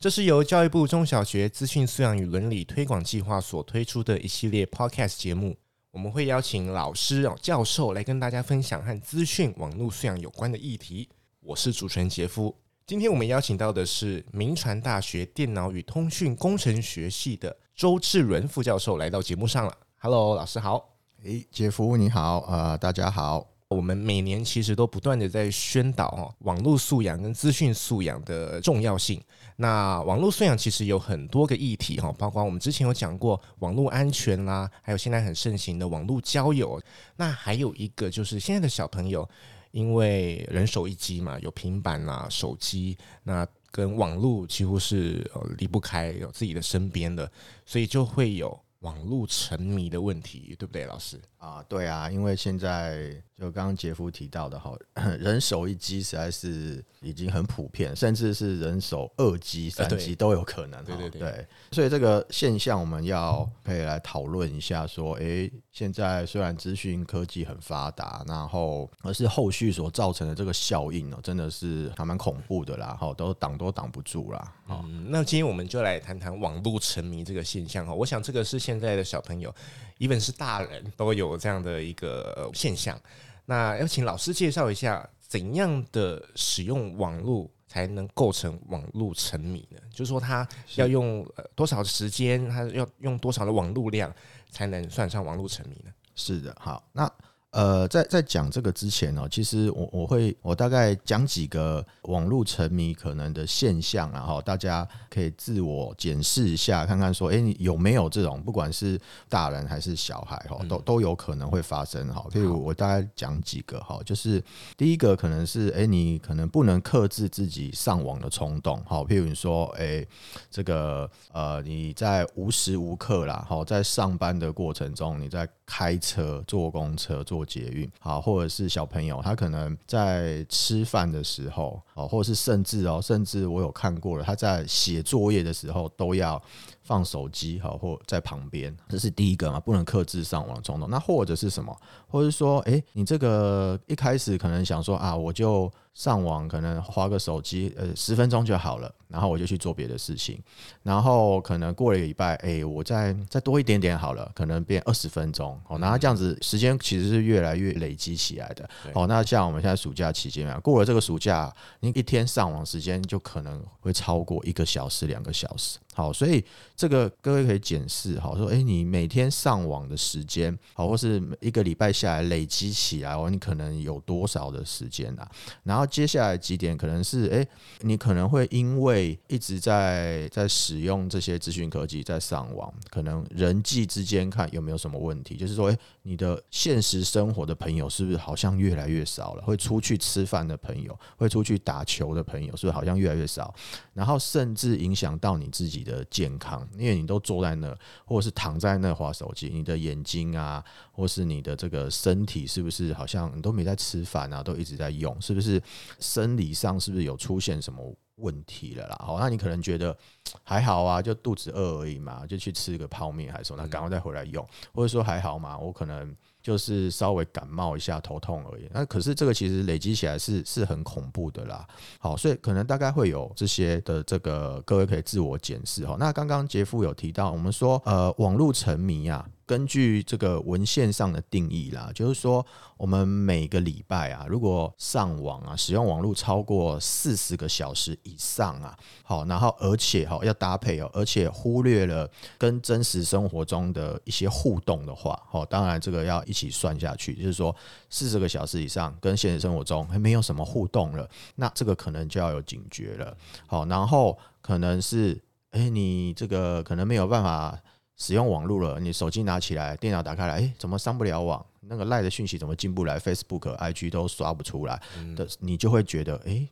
这是由教育部中小学资讯素养与伦理推广计划所推出的一系列 Podcast 节目。我们会邀请老师、教授来跟大家分享和资讯网络素养有关的议题。我是主持人杰夫。今天我们邀请到的是明传大学电脑与通讯工程学系的周志伦副教授来到节目上了。Hello，老师好。诶，杰夫你好，呃，大家好。我们每年其实都不断的在宣导哦，网络素养跟资讯素养的重要性。那网络素养其实有很多个议题哈，包括我们之前有讲过网络安全啦，还有现在很盛行的网络交友。那还有一个就是现在的小朋友，因为人手一机嘛，有平板啦、手机，那跟网络几乎是呃离不开，有自己的身边的，所以就会有网络沉迷的问题，对不对，老师？啊，对啊，因为现在就刚刚杰夫提到的哈，人手一机实在是已经很普遍，甚至是人手二机、三机都有可能。对对对，对，所以这个现象我们要可以来讨论一下，说，哎，现在虽然资讯科技很发达，然后而是后续所造成的这个效应哦，真的是还蛮恐怖的啦，哈，都挡都挡不住啦。嗯，那今天我们就来谈谈网络沉迷这个现象哈，我想这个是现在的小朋友。Even 是大人都有这样的一个现象，那要请老师介绍一下，怎样的使用网络才能构成网络沉迷呢？就是说，他要用多少时间，他要用多少的网络量，才能算上网络沉迷呢？是的，好，那。呃，在在讲这个之前呢，其实我我会我大概讲几个网络沉迷可能的现象，然后大家可以自我检视一下，看看说，哎，你有没有这种，不管是大人还是小孩哈，都都有可能会发生哈。譬如我大概讲几个哈，就是第一个可能是，哎，你可能不能克制自己上网的冲动，哈，譬如你说，哎，这个呃，你在无时无刻啦，哈，在上班的过程中，你在开车、坐公车、坐。捷运好，或者是小朋友，他可能在吃饭的时候，哦，或者是甚至哦，甚至我有看过了，他在写作业的时候都要放手机，好，或在旁边，这是第一个嘛，不能克制上网冲动。那或者是什么，或者说，诶，你这个一开始可能想说啊，我就。上网可能花个手机，呃，十分钟就好了，然后我就去做别的事情，然后可能过了一个礼拜，哎，我再再多一点点好了，可能变二十分钟，哦，然后这样子时间其实是越来越累积起来的，哦，那像我们现在暑假期间啊，过了这个暑假，你一天上网时间就可能会超过一个小时、两个小时。好，所以这个各位可以检视，好说，哎，你每天上网的时间，好，或是一个礼拜下来累积起来哦，你可能有多少的时间啊？然后接下来几点可能是，哎，你可能会因为一直在在使用这些资讯科技，在上网，可能人际之间看有没有什么问题？就是说，哎，你的现实生活的朋友是不是好像越来越少了？会出去吃饭的朋友，会出去打球的朋友，是不是好像越来越少？然后甚至影响到你自己的健康，因为你都坐在那，或者是躺在那滑手机，你的眼睛啊，或是你的这个身体，是不是好像你都没在吃饭啊，都一直在用，是不是生理上是不是有出现什么问题了啦？好，那你可能觉得还好啊，就肚子饿而已嘛，就去吃个泡面还是什么，那赶快再回来用，或者说还好嘛，我可能。就是稍微感冒一下，头痛而已。那可是这个其实累积起来是是很恐怖的啦。好，所以可能大概会有这些的这个，各位可以自我检视哈。那刚刚杰夫有提到，我们说呃网络沉迷啊。根据这个文献上的定义啦，就是说，我们每个礼拜啊，如果上网啊，使用网络超过四十个小时以上啊，好，然后而且哈要搭配哦，而且忽略了跟真实生活中的一些互动的话，好，当然这个要一起算下去，就是说四十个小时以上跟现实生活中还没有什么互动了，那这个可能就要有警觉了。好，然后可能是，哎，你这个可能没有办法。使用网络了，你手机拿起来，电脑打开来，哎，怎么上不了网？那个赖的讯息怎么进不来？Facebook、IG 都刷不出来的，你就会觉得，哎，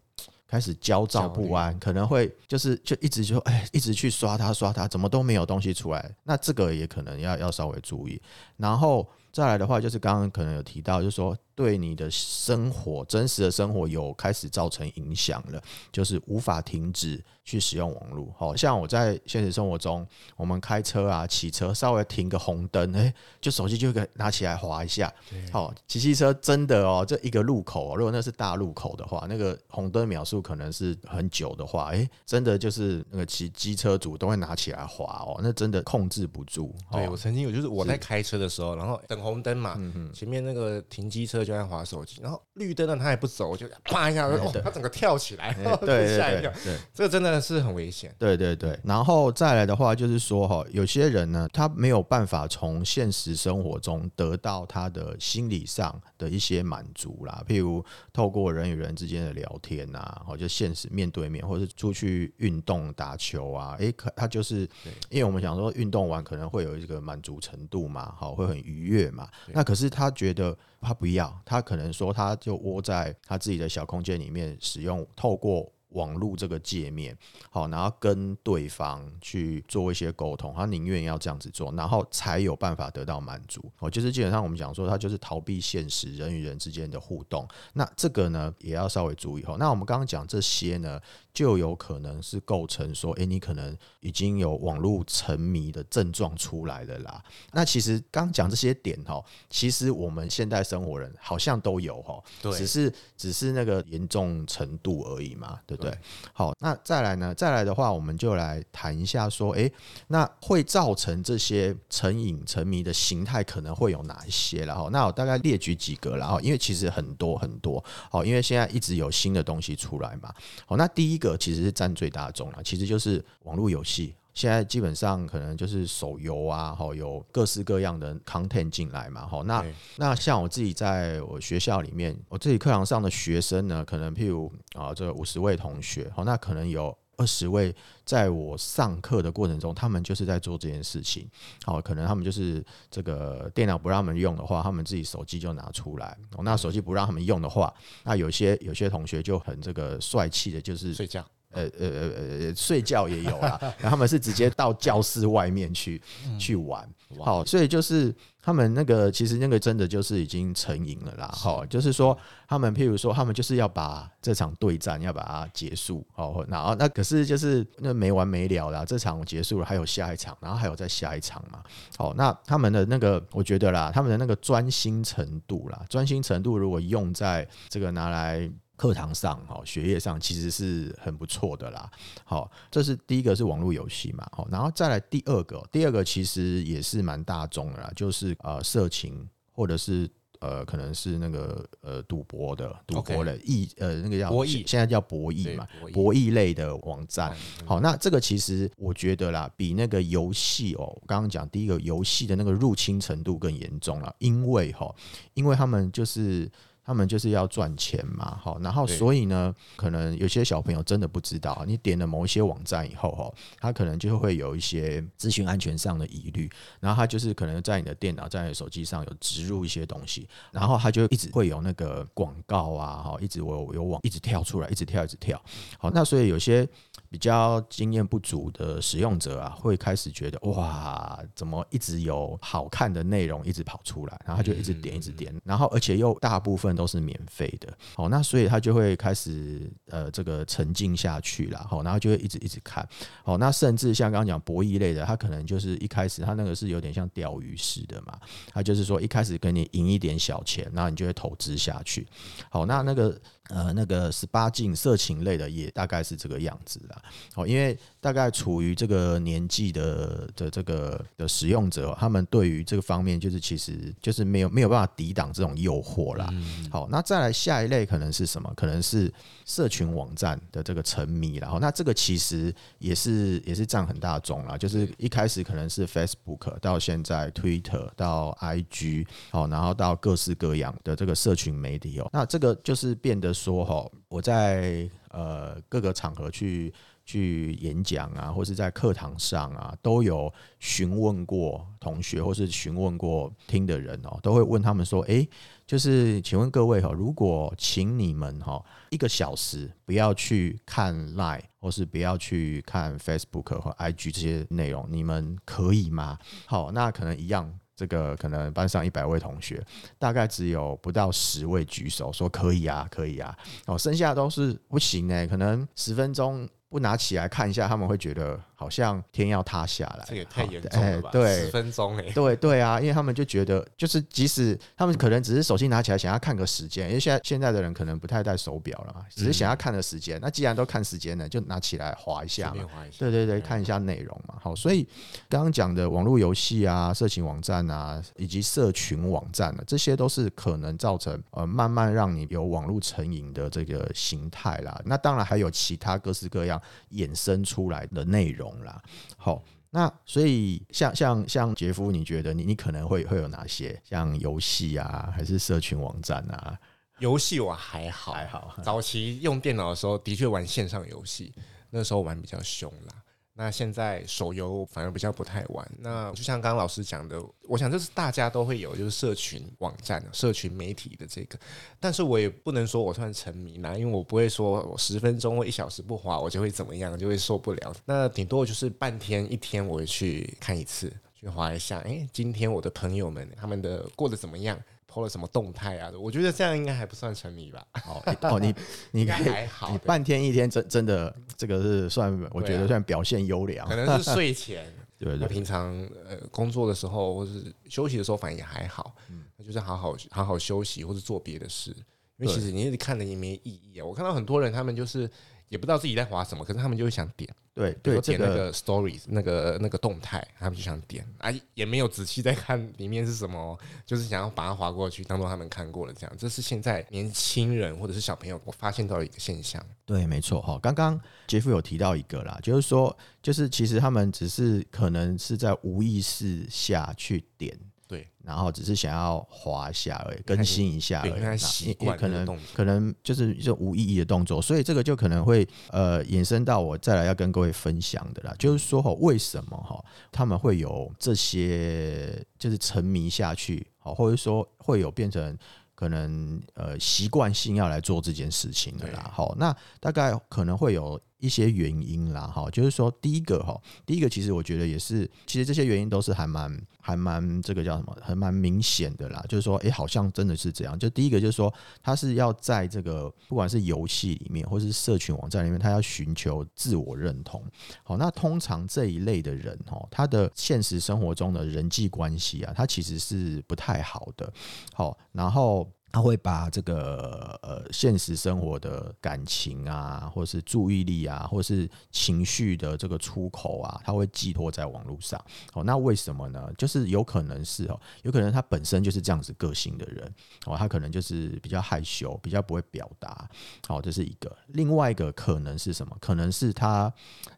开始焦躁不安，可能会就是就一直就哎，一直去刷它刷它，怎么都没有东西出来，那这个也可能要要稍微注意。然后再来的话，就是刚刚可能有提到，就是说。对你的生活，真实的生活有开始造成影响了，就是无法停止去使用网络。好像我在现实生活中，我们开车啊、骑车，稍微停个红灯，哎，就手机就可以拿起来滑一下。好，骑机车真的哦，这一个路口哦，如果那是大路口的话，那个红灯秒数可能是很久的话，哎，真的就是那个骑机车主都会拿起来滑哦，那真的控制不住。对，我曾经有，就是我在开车的时候，然后等红灯嘛，前面那个停机车。就在划手机，然后绿灯了，他也不走，我就 啪一下，哦，他整个跳起来，对，吓一跳，对，这个真的是很危险。对对对，然后再来的话，就是说哈，有些人呢，他没有办法从现实生活中得到他的心理上的一些满足啦，譬如透过人与人之间的聊天啊，或就现实面对面，或者是出去运动打球啊，诶，可他就是，因为我们想说运动完可能会有一个满足程度嘛，好，会很愉悦嘛，那可是他觉得。他不要，他可能说，他就窝在他自己的小空间里面，使用透过。网络这个界面，好，然后跟对方去做一些沟通，他宁愿要这样子做，然后才有办法得到满足。哦，就是基本上我们讲说，他就是逃避现实人与人之间的互动。那这个呢，也要稍微注意。哈，那我们刚刚讲这些呢，就有可能是构成说，诶，你可能已经有网络沉迷的症状出来了啦。那其实刚讲这些点，哈，其实我们现代生活人好像都有，哈，对，只是只是那个严重程度而已嘛，对不对？对，好，那再来呢？再来的话，我们就来谈一下，说，诶，那会造成这些成瘾、沉迷的形态可能会有哪一些？然后，那我大概列举几个，然后，因为其实很多很多，好，因为现在一直有新的东西出来嘛。好，那第一个其实是占最大宗了，其实就是网络游戏。现在基本上可能就是手游啊，哈，有各式各样的 content 进来嘛，哈。那那像我自己在我学校里面，我自己课堂上的学生呢，可能譬如啊，这五十位同学，好，那可能有二十位在我上课的过程中，他们就是在做这件事情。好，可能他们就是这个电脑不让他们用的话，他们自己手机就拿出来。那手机不让他们用的话，那有些有些同学就很这个帅气的，就是睡觉。呃呃呃呃，睡觉也有啦，然后他们是直接到教室外面去去玩，好，所以就是他们那个其实那个真的就是已经成瘾了啦，好，就是说他们譬如说他们就是要把这场对战要把它结束，好，然后那可是就是那没完没了啦，这场结束了还有下一场，然后还有再下一场嘛，好，那他们的那个我觉得啦，他们的那个专心程度啦，专心程度如果用在这个拿来。课堂上，哈，学业上其实是很不错的啦。好，这是第一个是网络游戏嘛，好，然后再来第二个，第二个其实也是蛮大众的啦，就是呃色情或者是呃可能是那个呃赌博的赌博的弈呃那个叫博弈，现在叫博弈嘛，博弈类的网站。好，那这个其实我觉得啦，比那个游戏哦，刚刚讲第一个游戏的那个入侵程度更严重了，因为哈，因为他们就是。他们就是要赚钱嘛，好，然后所以呢，可能有些小朋友真的不知道，你点了某一些网站以后，哈，他可能就会有一些资讯安全上的疑虑，然后他就是可能在你的电脑、在你的手机上有植入一些东西，然后他就一直会有那个广告啊，哈，一直有有网一直跳出来，一直跳，一直跳，好，那所以有些。比较经验不足的使用者啊，会开始觉得哇，怎么一直有好看的内容一直跑出来，然后他就一直点，一直点，然后而且又大部分都是免费的，好，那所以他就会开始呃这个沉浸下去了，好，然后就会一直一直看，好，那甚至像刚刚讲博弈类的，他可能就是一开始他那个是有点像钓鱼式的嘛，他就是说一开始给你赢一点小钱，然后你就会投资下去，好，那那个。呃，那个十八禁色情类的也大概是这个样子啦。哦，因为大概处于这个年纪的的这个的使用者，他们对于这个方面就是其实就是没有没有办法抵挡这种诱惑啦。好，那再来下一类可能是什么？可能是社群网站的这个沉迷，然后那这个其实也是也是占很大众啦。就是一开始可能是 Facebook，到现在 Twitter，到 IG，好，然后到各式各样的这个社群媒体哦，那这个就是变得。说哈，我在呃各个场合去去演讲啊，或是在课堂上啊，都有询问过同学，或是询问过听的人哦，都会问他们说：“诶，就是请问各位哈，如果请你们哈一个小时不要去看 Line，或是不要去看 Facebook 和 IG 这些内容，你们可以吗？”好，那可能一样。这个可能班上一百位同学，大概只有不到十位举手说可以啊，可以啊。哦，剩下都是不行呢，可能十分钟不拿起来看一下，他们会觉得。好像天要塌下来，这也太严重了吧？对，十分钟哎，对对啊，因为他们就觉得，就是即使他们可能只是手机拿起来想要看个时间，因为现在现在的人可能不太戴手表了嘛，只是想要看的时间。那既然都看时间了，就拿起来划一下嘛，对对对，看一下内容嘛。好，所以刚刚讲的网络游戏啊、色情网站啊，以及社群网站啊，这些都是可能造成呃慢慢让你有网络成瘾的这个形态啦。那当然还有其他各式各样衍生出来的内容。啦，好，那所以像像像杰夫，你觉得你你可能会会有哪些？像游戏啊，还是社群网站啊？游戏我还好，还好。早期用电脑的时候，的确玩线上游戏，那时候玩比较凶啦。那现在手游反而比较不太玩。那就像刚刚老师讲的，我想这是大家都会有，就是社群网站、社群媒体的这个。但是我也不能说我算沉迷啦，因为我不会说我十分钟或一小时不滑，我就会怎么样，就会受不了。那顶多就是半天、一天，我会去看一次，去滑一下。哎，今天我的朋友们他们的过得怎么样？PO 了什么动态啊？我觉得这样应该还不算沉迷吧。哦哦，你你 应该还好，你半天一天真真的这个是算，我觉得算表现优良。可能是睡前，对 对，对，平常呃工作的时候或是休息的时候，反正也还好。嗯，那就是好好好好休息或者做别的事，因为其实你一直看的也没意义啊。我看到很多人，他们就是。也不知道自己在滑什么，可是他们就会想点，对对，点那个 stories、这个、那个那个动态，他们就想点，啊，也没有仔细在看里面是什么，就是想要把它划过去，当做他们看过了这样。这是现在年轻人或者是小朋友我发现到的一个现象。对，没错哈。刚刚杰夫有提到一个啦，就是说，就是其实他们只是可能是在无意识下去点。对，然后只是想要滑一下而已，更新一下而已，习惯可能可能就是一种无意义的动作，所以这个就可能会呃衍生到我再来要跟各位分享的啦，就是说哈，为什么哈他们会有这些就是沉迷下去，好，或者说会有变成。可能呃习惯性要来做这件事情的啦，好，那大概可能会有一些原因啦，哈，就是说第一个哈，第一个其实我觉得也是，其实这些原因都是还蛮还蛮这个叫什么，还蛮明显的啦，就是说，哎，好像真的是这样。就第一个就是说，他是要在这个不管是游戏里面或是社群网站里面，他要寻求自我认同。好，那通常这一类的人哈，他的现实生活中的人际关系啊，他其实是不太好的。好，然后。他会把这个呃现实生活的感情啊，或是注意力啊，或是情绪的这个出口啊，他会寄托在网络上。哦，那为什么呢？就是有可能是哦，有可能他本身就是这样子个性的人哦，他可能就是比较害羞，比较不会表达。好，这是一个。另外一个可能是什么？可能是他。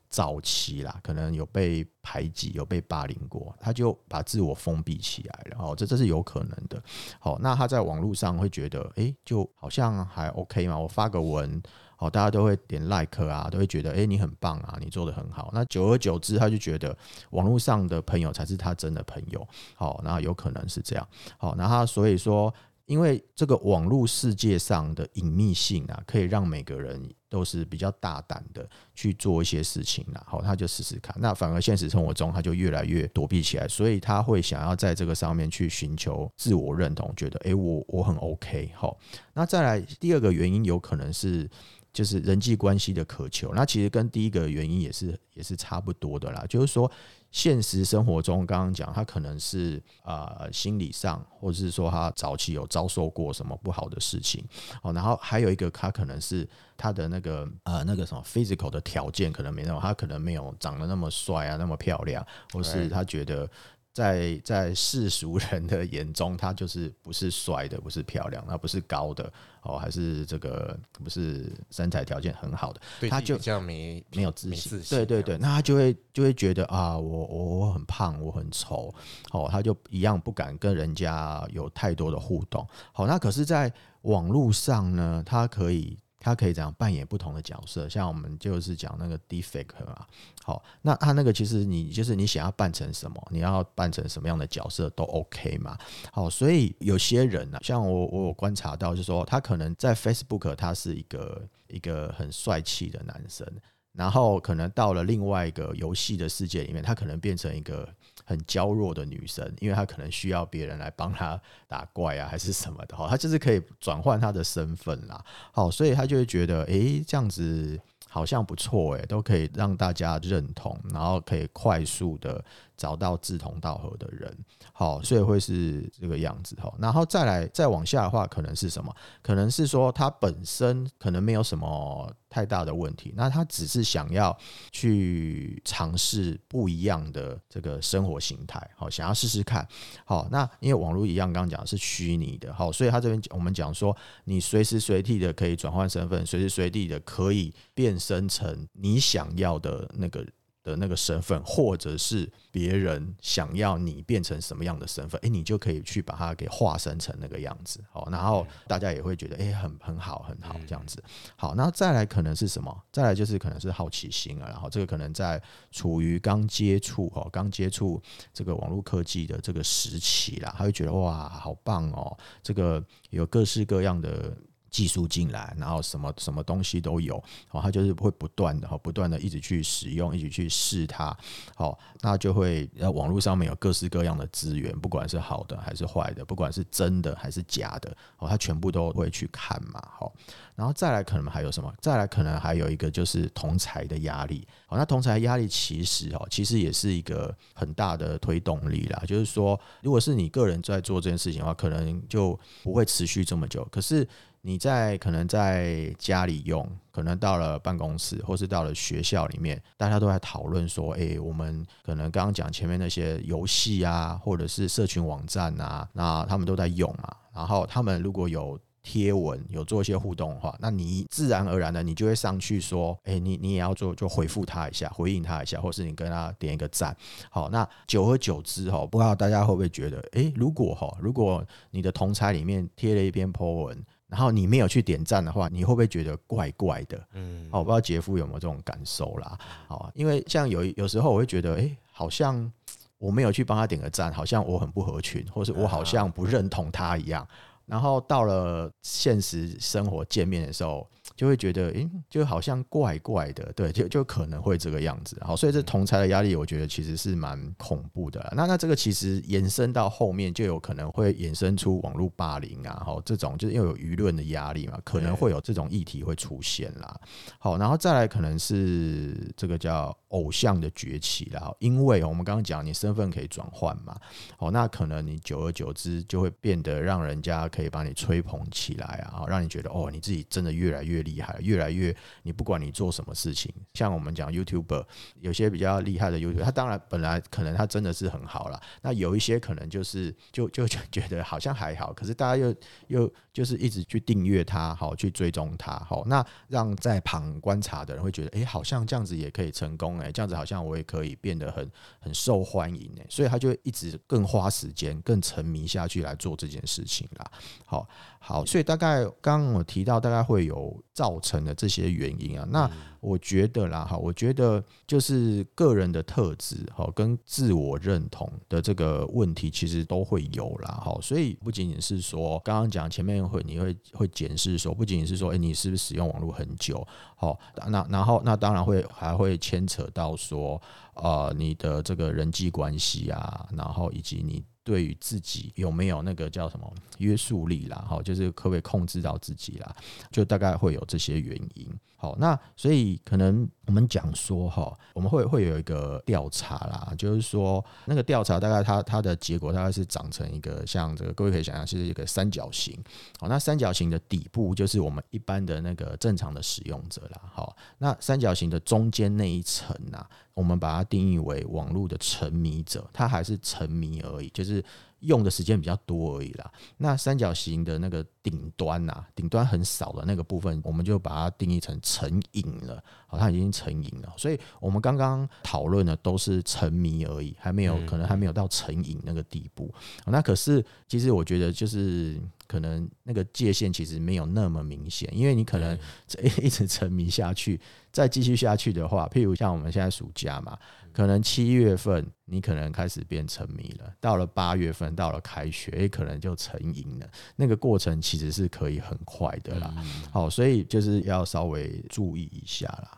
早期啦，可能有被排挤，有被霸凌过，他就把自我封闭起来了。哦，这这是有可能的。好，那他在网络上会觉得，诶、就好像还 OK 嘛。我发个文，好，大家都会点 like 啊，都会觉得，诶、你很棒啊，你做得很好。那久而久之，他就觉得网络上的朋友才是他真的朋友。好，那有可能是这样。好，那他所以说。因为这个网络世界上的隐秘性啊，可以让每个人都是比较大胆的去做一些事情啦。好，他就试试看。那反而现实生活中，他就越来越躲避起来，所以他会想要在这个上面去寻求自我认同，觉得诶，我我很 OK。好，那再来第二个原因，有可能是就是人际关系的渴求。那其实跟第一个原因也是也是差不多的啦，就是说。现实生活中，刚刚讲他可能是呃心理上，或者是说他早期有遭受过什么不好的事情，哦，然后还有一个他可能是他的那个呃那个什么 physical 的条件可能没那么，他可能没有长得那么帅啊，那么漂亮，或是他觉得。在在世俗人的眼中，他就是不是帅的，不是漂亮，他不是高的哦，还是这个不是身材条件很好的，他就比较没没有自信，对对对，那他就会就会觉得啊，我我我很胖，我很丑，哦，他就一样不敢跟人家有太多的互动。好，那可是，在网络上呢，他可以他可以这样扮演不同的角色，像我们就是讲那个 deepfake 啊，好，那他那个其实你就是你想要扮成什么，你要扮成什么样的角色都 OK 嘛，好，所以有些人呢、啊，像我我有观察到，就是说他可能在 Facebook 他是一个一个很帅气的男生，然后可能到了另外一个游戏的世界里面，他可能变成一个。很娇弱的女生，因为她可能需要别人来帮她打怪啊，还是什么的哈，她就是可以转换她的身份啦。好，所以她就会觉得，诶，这样子好像不错，诶，都可以让大家认同，然后可以快速的。找到志同道合的人，好，所以会是这个样子哈。然后再来再往下的话，可能是什么？可能是说他本身可能没有什么太大的问题，那他只是想要去尝试不一样的这个生活形态，好，想要试试看。好，那因为网络一样，刚刚讲是虚拟的，好，所以他这边我们讲说，你随时随地的可以转换身份，随时随地的可以变身成你想要的那个。的那个身份，或者是别人想要你变成什么样的身份，诶，你就可以去把它给化身成那个样子，好，然后大家也会觉得，诶，很很好，很好，这样子。好，那再来可能是什么？再来就是可能是好奇心啊，然后这个可能在处于刚接触哦，刚接触这个网络科技的这个时期啦，他会觉得哇，好棒哦，这个有各式各样的。技术进来，然后什么什么东西都有，哦，他就是会不断的哈，不断的一直去使用，一直去试它，好，那就会网络上面有各式各样的资源，不管是好的还是坏的，不管是真的还是假的，哦，他全部都会去看嘛，好，然后再来可能还有什么？再来可能还有一个就是同侪的压力，好，那同侪压力其实哦，其实也是一个很大的推动力啦，就是说，如果是你个人在做这件事情的话，可能就不会持续这么久，可是。你在可能在家里用，可能到了办公室，或是到了学校里面，大家都在讨论说，诶，我们可能刚刚讲前面那些游戏啊，或者是社群网站啊，那他们都在用嘛。然后他们如果有贴文，有做一些互动的话，那你自然而然的，你就会上去说，诶，你你也要做，就回复他一下，回应他一下，或是你跟他点一个赞。好，那久而久之，哈，不知道大家会不会觉得，诶，如果哈，如果你的同侪里面贴了一篇 po 文。然后你没有去点赞的话，你会不会觉得怪怪的？嗯，好，我不知道杰夫有没有这种感受啦。好，因为像有有时候我会觉得，哎，好像我没有去帮他点个赞，好像我很不合群，或是我好像不认同他一样。然后到了现实生活见面的时候。就会觉得，诶，就好像怪怪的，对，就就可能会这个样子。好，所以这同侪的压力，我觉得其实是蛮恐怖的。那那这个其实延伸到后面，就有可能会衍生出网络霸凌啊，好，这种就是又有舆论的压力嘛，可能会有这种议题会出现啦。好，然后再来可能是这个叫偶像的崛起啦，因为我们刚刚讲你身份可以转换嘛，好，那可能你久而久之就会变得让人家可以把你吹捧起来啊，让你觉得哦，你自己真的越来越。越厉害，越来越，你不管你做什么事情，像我们讲 YouTuber，有些比较厉害的 YouTuber，他当然本来可能他真的是很好了，那有一些可能就是就就觉得好像还好，可是大家又又就是一直去订阅他，好去追踪他，好，那让在旁观察的人会觉得，哎，好像这样子也可以成功，哎，这样子好像我也可以变得很很受欢迎，哎，所以他就一直更花时间、更沉迷下去来做这件事情啦，好。好，所以大概刚刚我提到大概会有造成的这些原因啊，那我觉得啦，哈，我觉得就是个人的特质哈，跟自我认同的这个问题其实都会有啦，哈，所以不仅仅是说刚刚讲前面会你会会检视说，不仅仅是说，诶，你是不是使用网络很久，好，那然后那当然会还会牵扯到说，呃，你的这个人际关系啊，然后以及你。对于自己有没有那个叫什么约束力啦？哈，就是可不可以控制到自己啦？就大概会有这些原因。好，那所以可能我们讲说哈，我们会会有一个调查啦，就是说那个调查大概它它的结果大概是长成一个像这个，各位可以想象是一个三角形。好，那三角形的底部就是我们一般的那个正常的使用者啦。好，那三角形的中间那一层呐。我们把它定义为网络的沉迷者，他还是沉迷而已，就是用的时间比较多而已啦。那三角形的那个顶端呐，顶端很少的那个部分，我们就把它定义成成瘾了。好，它已经成瘾了。所以我们刚刚讨论的都是沉迷而已，还没有可能还没有到成瘾那个地步。那可是其实我觉得就是。可能那个界限其实没有那么明显，因为你可能 一直沉迷下去，再继续下去的话，譬如像我们现在暑假嘛，可能七月份你可能开始变沉迷了，到了八月份到了开学，也可能就成瘾了。那个过程其实是可以很快的啦。好，所以就是要稍微注意一下啦。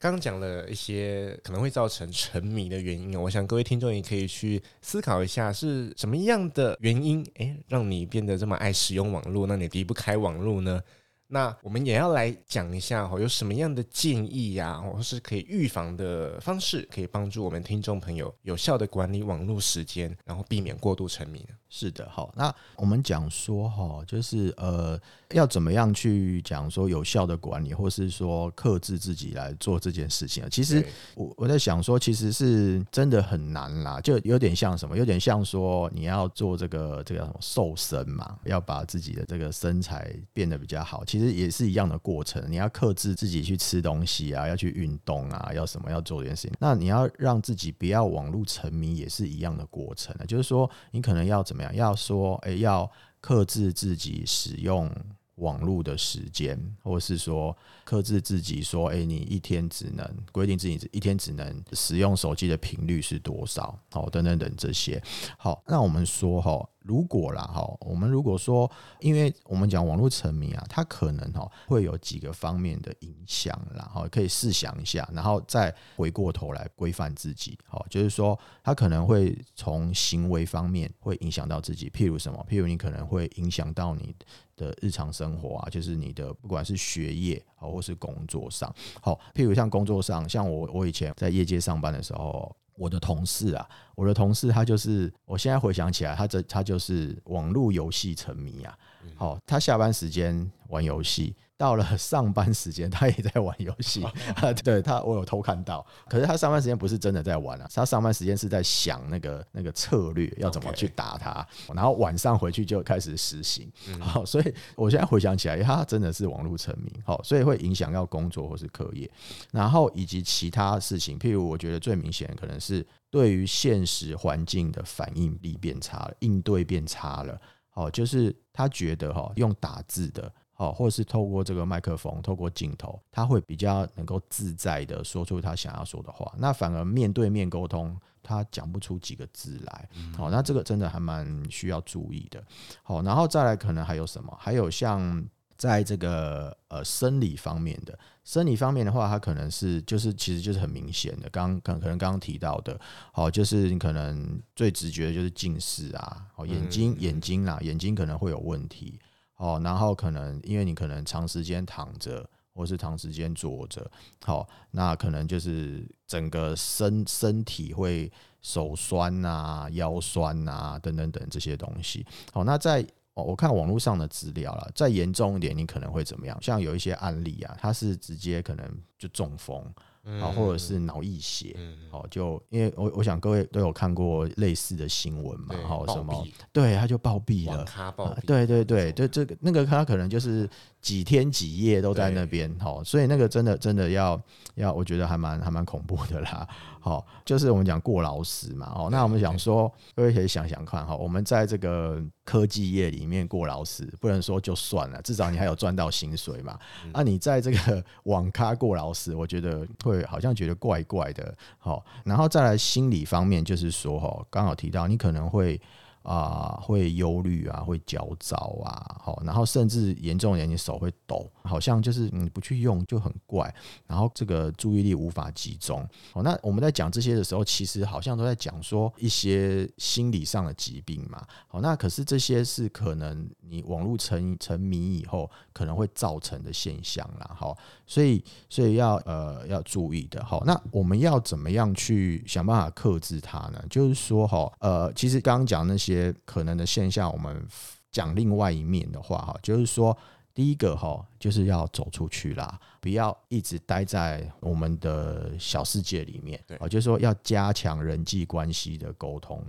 刚刚讲了一些可能会造成沉迷的原因，我想各位听众也可以去思考一下，是什么样的原因，诶，让你变得这么爱使用网络，那你离不开网络呢？那我们也要来讲一下哈，有什么样的建议呀，或是可以预防的方式，可以帮助我们听众朋友有效的管理网络时间，然后避免过度沉迷呢？是的，好，那我们讲说哈，就是呃，要怎么样去讲说有效的管理，或是说克制自己来做这件事情啊？其实我我在想说，其实是真的很难啦，就有点像什么，有点像说你要做这个这个什么瘦身嘛，要把自己的这个身材变得比较好，其其实也是一样的过程。你要克制自己去吃东西啊，要去运动啊，要什么要做这件事情。那你要让自己不要网络沉迷，也是一样的过程啊，就是说你可能要怎么样？要说，哎，要克制自己使用网络的时间，或是说克制自己说，哎，你一天只能规定自己一天只能使用手机的频率是多少？好，等等等这些。好，那我们说哈。如果啦哈，我们如果说，因为我们讲网络沉迷啊，它可能哈会有几个方面的影响啦，哈，可以试想一下，然后再回过头来规范自己，哈，就是说它可能会从行为方面会影响到自己，譬如什么？譬如你可能会影响到你的日常生活啊，就是你的不管是学业啊，或是工作上，好，譬如像工作上，像我我以前在业界上班的时候。我的同事啊，我的同事他就是，我现在回想起来，他这他就是网络游戏沉迷啊。好，他下班时间玩游戏。到了上班时间，他也在玩游戏。对他，我有偷看到。可是他上班时间不是真的在玩啊，他上班时间是在想那个那个策略要怎么去打他。然后晚上回去就开始实行。好，所以我现在回想起来，他真的是网络沉迷。好，所以会影响到工作或是课业，然后以及其他事情。譬如，我觉得最明显的可能是对于现实环境的反应力变差了，应对变差了。好，就是他觉得哈，用打字的。哦，或者是透过这个麦克风，透过镜头，他会比较能够自在的说出他想要说的话。那反而面对面沟通，他讲不出几个字来。好，那这个真的还蛮需要注意的。好，然后再来可能还有什么？还有像在这个呃生理方面的，生理方面的话，它可能是就是其实就是很明显的。刚可可能刚刚提到的，好，就是你可能最直觉的就是近视啊，哦，眼睛眼睛啦，眼睛可能会有问题。哦，然后可能因为你可能长时间躺着，或是长时间坐着，好，那可能就是整个身身体会手酸啊、腰酸啊等等等这些东西。好，那在我看网络上的资料了，再严重一点，你可能会怎么样？像有一些案例啊，它是直接可能就中风。啊，或者是脑溢血，哦，就因为我我想各位都有看过类似的新闻嘛，哈什么，对，他就暴毙了，对对对，对这个那个他可能就是几天几夜都在那边，哈，所以那个真的真的要要，我觉得还蛮还蛮恐怖的啦。好，就是我们讲过劳死嘛。哦，那我们想说，各位可以想想看，哈，我们在这个科技业里面过劳死，不能说就算了，至少你还有赚到薪水嘛。啊，你在这个 网咖过劳死，我觉得会好像觉得怪怪的。好，然后再来心理方面，就是说，哈，刚好提到你可能会。啊，会忧虑啊，会焦躁啊，好，然后甚至严重一点，你手会抖，好像就是你不去用就很怪，然后这个注意力无法集中。好，那我们在讲这些的时候，其实好像都在讲说一些心理上的疾病嘛。好，那可是这些是可能你网络成沉迷以后可能会造成的现象啦。好，所以所以要呃要注意的。好，那我们要怎么样去想办法克制它呢？就是说，哈，呃，其实刚刚讲那些。可能的现象，我们讲另外一面的话，哈，就是说，第一个哈，就是要走出去啦，不要一直待在我们的小世界里面，啊，就是说要加强人际关系的沟通，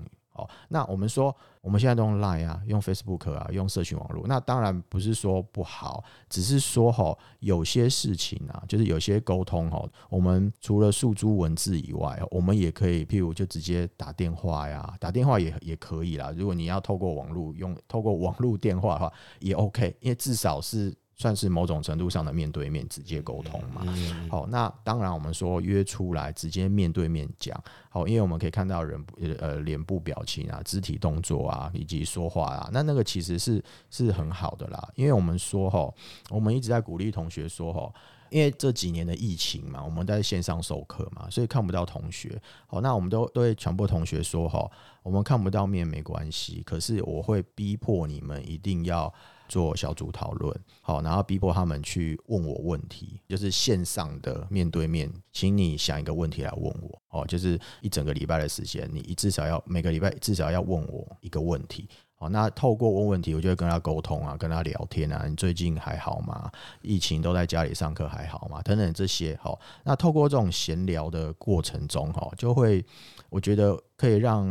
那我们说我们现在都用 Line 啊，用 Facebook 啊，用社群网络，那当然不是说不好，只是说哈，有些事情啊，就是有些沟通哈，我们除了诉诸文字以外，我们也可以，譬如就直接打电话呀，打电话也也可以啦。如果你要透过网络用，透过网络电话的话，也 OK，因为至少是。算是某种程度上的面对面直接沟通嘛？好，那当然我们说约出来直接面对面讲，好，因为我们可以看到人呃脸部表情啊、肢体动作啊以及说话啊，那那个其实是是很好的啦。因为我们说哈，我们一直在鼓励同学说哈，因为这几年的疫情嘛，我们在线上授课嘛，所以看不到同学。好，那我们都都会强迫同学说哈，我们看不到面没关系，可是我会逼迫你们一定要。做小组讨论，好，然后逼迫他们去问我问题，就是线上的面对面，请你想一个问题来问我，哦，就是一整个礼拜的时间，你至少要每个礼拜至少要问我一个问题，好，那透过问问题，我就会跟他沟通啊，跟他聊天啊，你最近还好吗？疫情都在家里上课还好吗？等等这些，好，那透过这种闲聊的过程中，哈，就会，我觉得。可以让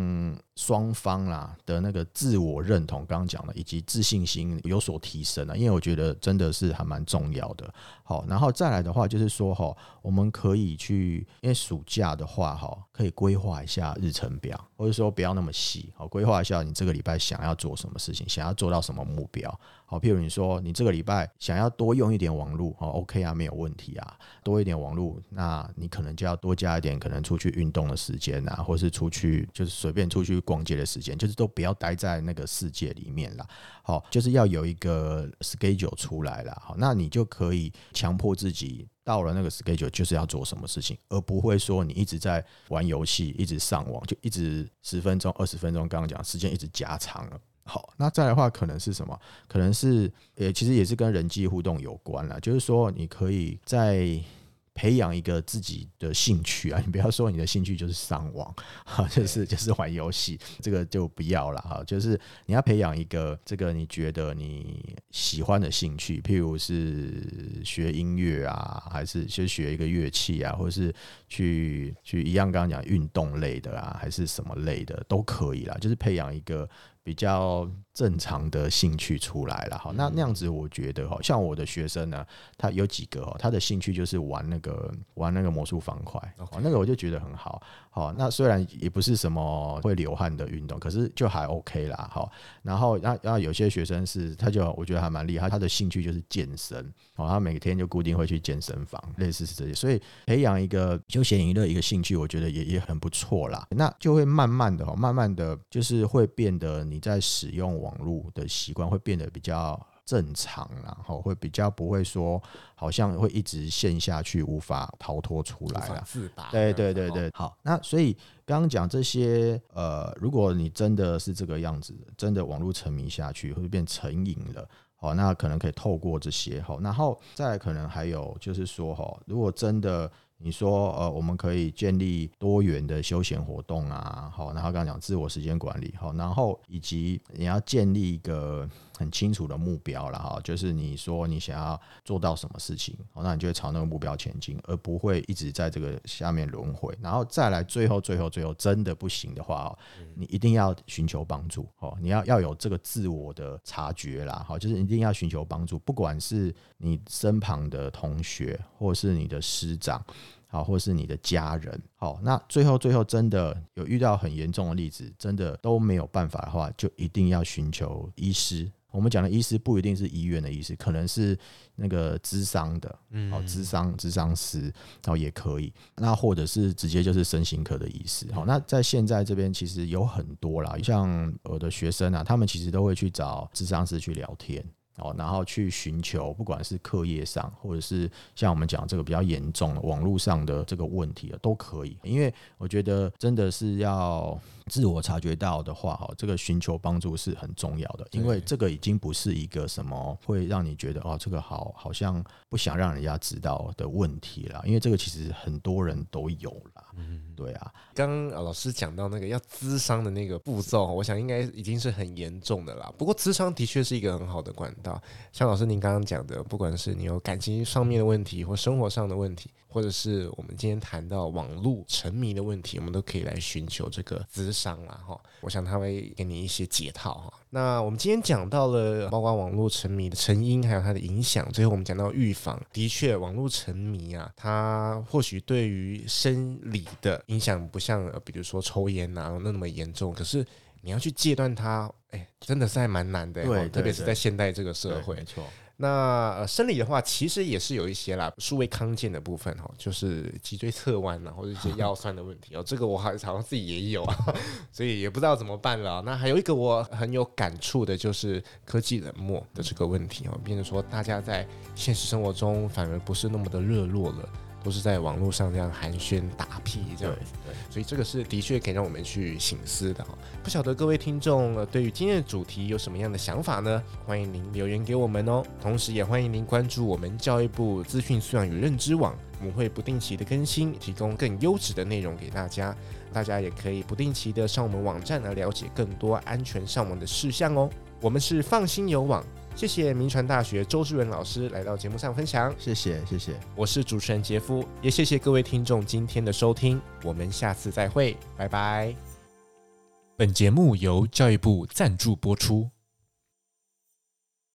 双方啦的那个自我认同，刚刚讲的，以及自信心有所提升啊，因为我觉得真的是还蛮重要的。好，然后再来的话，就是说哈，我们可以去，因为暑假的话哈，可以规划一下日程表，或者说不要那么细，好，规划一下你这个礼拜想要做什么事情，想要做到什么目标。好，譬如你说你这个礼拜想要多用一点网络，好，OK 啊，没有问题啊，多一点网络，那你可能就要多加一点可能出去运动的时间啊，或是出去就是随便出去逛街的时间，就是都不要待在那个世界里面了。好，就是要有一个 schedule 出来了，好，那你就可以强迫自己到了那个 schedule 就是要做什么事情，而不会说你一直在玩游戏，一直上网，就一直十分钟、二十分钟，刚刚讲时间一直加长了。好，那再来的话，可能是什么？可能是，呃，其实也是跟人际互动有关啦。就是说，你可以在。培养一个自己的兴趣啊，你不要说你的兴趣就是上网，哈，就是就是玩游戏，这个就不要了哈。就是你要培养一个这个你觉得你喜欢的兴趣，譬如是学音乐啊，还是就学一个乐器啊，或者是去去一样刚刚讲运动类的啊，还是什么类的都可以啦。就是培养一个。比较正常的兴趣出来了，哈，那那样子我觉得哈，像我的学生呢，他有几个哦，他的兴趣就是玩那个玩那个魔术方块，哦，那个我就觉得很好，好，那虽然也不是什么会流汗的运动，可是就还 OK 啦，好，然后那然后有些学生是，他就我觉得还蛮厉害，他的兴趣就是健身，哦，他每天就固定会去健身房，类似是这些，所以培养一个休闲娱乐一个兴趣，我觉得也也很不错啦，那就会慢慢的哈，慢慢的就是会变得你。你在使用网络的习惯会变得比较正常，然后会比较不会说，好像会一直陷下去，无法逃脱出来了。自拔。对对对对，好。那所以刚刚讲这些，呃，如果你真的是这个样子，真的网络沉迷下去，会变成瘾了，好，那可能可以透过这些，好，然后再可能还有就是说，哈，如果真的。你说，呃，我们可以建立多元的休闲活动啊，好，然后刚刚讲自我时间管理，好，然后以及你要建立一个很清楚的目标了哈，就是你说你想要做到什么事情，好，那你就会朝那个目标前进，而不会一直在这个下面轮回，然后再来最后最后最后真的不行的话，你一定要寻求帮助，哦，你要要有这个自我的察觉啦，好，就是一定要寻求帮助，不管是你身旁的同学或是你的师长。好，或是你的家人，好，那最后最后真的有遇到很严重的例子，真的都没有办法的话，就一定要寻求医师。我们讲的医师不一定是医院的医师，可能是那个咨商的，嗯，哦，咨商咨商师，然后也可以。那或者是直接就是身心科的医师。好，那在现在这边其实有很多啦，像我的学生啊，他们其实都会去找咨商师去聊天。哦，然后去寻求，不管是课业上，或者是像我们讲这个比较严重的网络上的这个问题啊都可以。因为我觉得真的是要自我察觉到的话，哈，这个寻求帮助是很重要的。因为这个已经不是一个什么会让你觉得哦，这个好好像不想让人家知道的问题了。因为这个其实很多人都有了。嗯，对啊。刚刚老师讲到那个要咨商的那个步骤，我想应该已经是很严重的啦。不过咨商的确是一个很好的管道。像老师您刚刚讲的，不管是你有感情上面的问题，或生活上的问题，或者是我们今天谈到网络沉迷的问题，我们都可以来寻求这个咨商啦哈。我想他会给你一些解套哈。那我们今天讲到了包括网络沉迷的成因，还有它的影响，最后我们讲到预防，的确网络沉迷啊，它或许对于生理的影响不像比如说抽烟啊那么严重，可是。你要去戒断它，哎，真的是还蛮难的，对，特别是在现代这个社会。没错。那呃，生理的话，其实也是有一些啦，数位康健的部分哈，就是脊椎侧弯啊，或者一些腰酸的问题哦。这个我好像自己也有啊，所以也不知道怎么办了。那还有一个我很有感触的，就是科技冷漠的这个问题哦，变成说大家在现实生活中反而不是那么的热络了。都是在网络上这样寒暄打屁这样子，对，所以这个是的确可以让我们去醒思的哈。不晓得各位听众对于今天的主题有什么样的想法呢？欢迎您留言给我们哦。同时也欢迎您关注我们教育部资讯素养与认知网，我们会不定期的更新，提供更优质的内容给大家。大家也可以不定期的上我们网站来了解更多安全上网的事项哦。我们是放心有网。谢谢明传大学周志文老师来到节目上分享，谢谢谢谢，我是主持人杰夫，也谢谢各位听众今天的收听，我们下次再会，拜拜。本节目由教育部赞助播出。